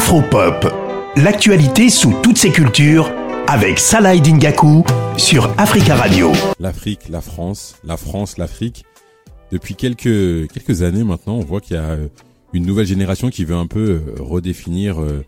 Afropop, l'actualité sous toutes ses cultures avec Salah Dingaku sur Africa Radio. L'Afrique, la France, la France, l'Afrique. Depuis quelques, quelques années maintenant, on voit qu'il y a euh, une nouvelle génération qui veut un peu euh, redéfinir euh,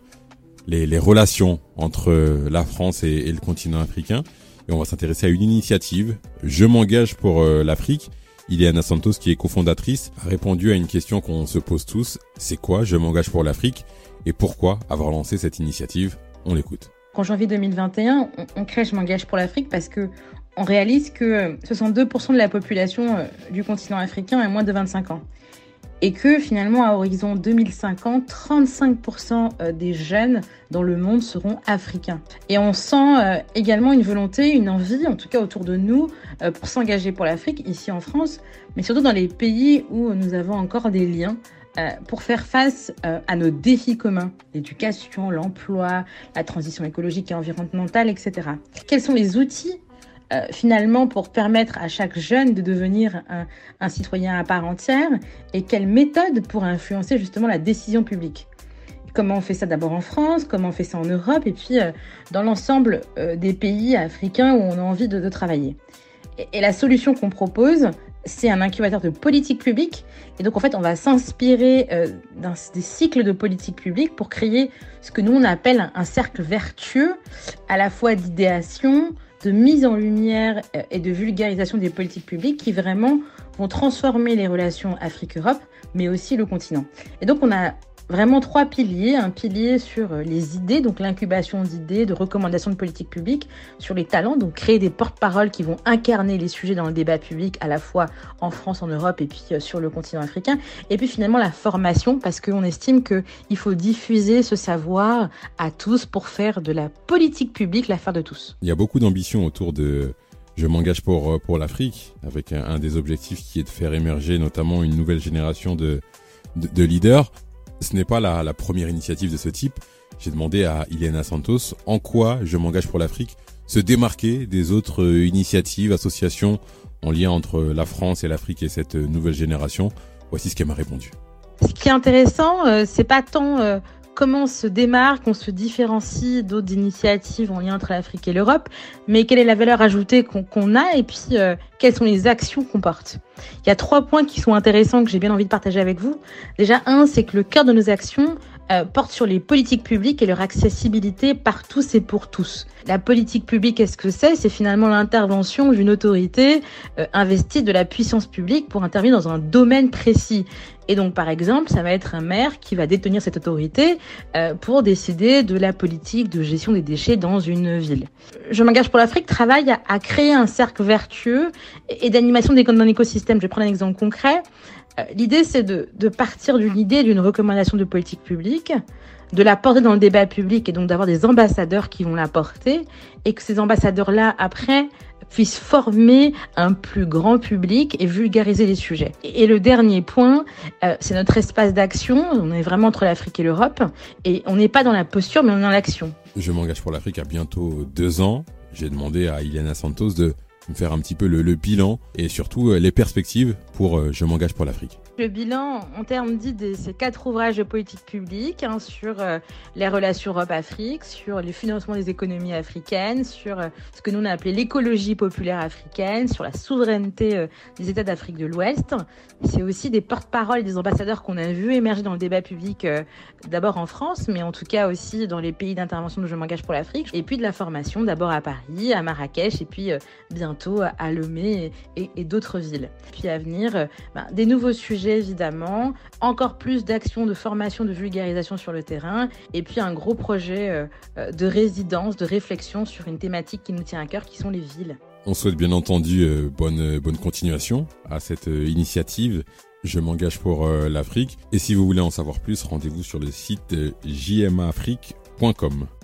les, relations entre la France et, et, le continent africain. Et on va s'intéresser à une initiative. Je m'engage pour l'Afrique. Ileana Santos, qui est cofondatrice, a répondu à une question qu'on se pose tous. C'est quoi Je m'engage pour l'Afrique? Et pourquoi avoir lancé cette initiative? On l'écoute. En janvier 2021, on, crée Je m'engage pour l'Afrique parce que on réalise que 62% de la population du continent africain a moins de 25 ans et que finalement à horizon 2050, 35% des jeunes dans le monde seront africains. Et on sent également une volonté, une envie, en tout cas autour de nous, pour s'engager pour l'Afrique, ici en France, mais surtout dans les pays où nous avons encore des liens pour faire face à nos défis communs, l'éducation, l'emploi, la transition écologique et environnementale, etc. Quels sont les outils euh, finalement pour permettre à chaque jeune de devenir un, citoyen à part entière et quelle méthode pour influencer justement la décision publique? Comment on fait ça d'abord en France, comment on fait ça en Europe? Et puis euh, dans l'ensemble euh, des pays africains où on a envie de, travailler. Et, la solution qu'on propose, c'est un incubateur de politique publique. Et donc en fait, on va s'inspirer des cycles de politique publique pour créer ce que nous on appelle un, cercle vertueux, à la fois d'idéation, de mise en lumière et de vulgarisation des politiques publiques qui vraiment vont transformer les relations Afrique-Europe, mais aussi le continent. Et donc on a vraiment trois piliers. Un pilier sur les idées, donc l'incubation d'idées, de recommandations de politique publique, sur les talents, donc créer des porte-paroles qui vont incarner les sujets dans le débat public, à la fois en France, en Europe et puis sur le continent africain. Et puis finalement la formation, parce qu'on estime qu'il faut diffuser ce savoir à tous pour faire de la politique publique l'affaire de tous. Il y a beaucoup d'ambition autour de je m'engage pour, pour l'Afrique, avec un, des objectifs qui est de faire émerger notamment une nouvelle génération de, de leaders. Ce n'est pas la, première initiative de ce type. J'ai demandé à Ileana Santos en quoi je m'engage pour l'Afrique se démarquer des autres initiatives, associations en lien entre la France et l'Afrique et cette nouvelle génération. Voici ce qu'elle m'a répondu. Ce qui est intéressant, euh, c'est pas tant euh, comment on se démarque, on se différencie d'autres initiatives en lien entre l'Afrique et l'Europe, mais quelle est la valeur ajoutée qu'on qu a et puis euh, quelles sont les actions qu'on porte. Il y a trois points qui sont intéressants que j'ai bien envie de partager avec vous. Déjà, un, c'est que le cœur de nos actions euh, porte sur les politiques publiques et leur accessibilité par tous et pour tous. La politique publique, qu'est-ce que c'est? C'est finalement l'intervention d'une autorité euh, investie de la puissance publique pour intervenir dans un domaine précis. Et donc, par exemple, ça va être un maire qui va détenir cette autorité euh, pour décider de la politique de gestion des déchets dans une ville. Je m'engage pour l'Afrique travaille à, créer un cercle vertueux et, d'animation d'un écosystème. Je vais prendre un exemple concret. Euh, L'idée, c'est de, partir d'une idée, d'une recommandation de politique publique, de la porter dans le débat public et donc d'avoir des ambassadeurs qui vont la porter et que ces ambassadeurs-là, après, puissent former un plus grand public et vulgariser les sujets. Et le dernier point, euh, c'est notre espace d'action. On est vraiment entre l'Afrique et l'Europe et on n'est pas dans la posture, mais on est dans l'action. Je m'engage pour l'Afrique à bientôt deux ans. J'ai demandé à Ileana Santos de me faire un petit peu le, le bilan et surtout euh, les perspectives pour euh, Je m'engage pour l'Afrique. Le bilan, en termes d'idées, c'est quatre ouvrages de politique publique hein, sur euh, les relations Europe-Afrique, sur le financement des économies africaines, sur euh, ce que nous on a appelé l'écologie populaire africaine, sur la souveraineté euh, des États d'Afrique de l'Ouest. C'est aussi des porte-paroles des ambassadeurs qu'on a vu émerger dans le débat public, d'abord en France, mais en tout cas aussi dans les pays d'intervention de Je m'engage pour l'Afrique, et puis de la formation, d'abord à Paris, à Marrakech, et puis bientôt à Lomé et d'autres villes. Puis à venir, ben, des nouveaux sujets évidemment, encore plus d'actions de formation, de vulgarisation sur le terrain, et puis un gros projet de résidence, de réflexion sur une thématique qui nous tient à cœur, qui sont les villes. On souhaite bien entendu euh, bonne, bonne continuation à cette euh, initiative. Je m'engage pour euh, l'Afrique. Et si vous voulez en savoir plus, rendez-vous sur le site jmaafrique.com.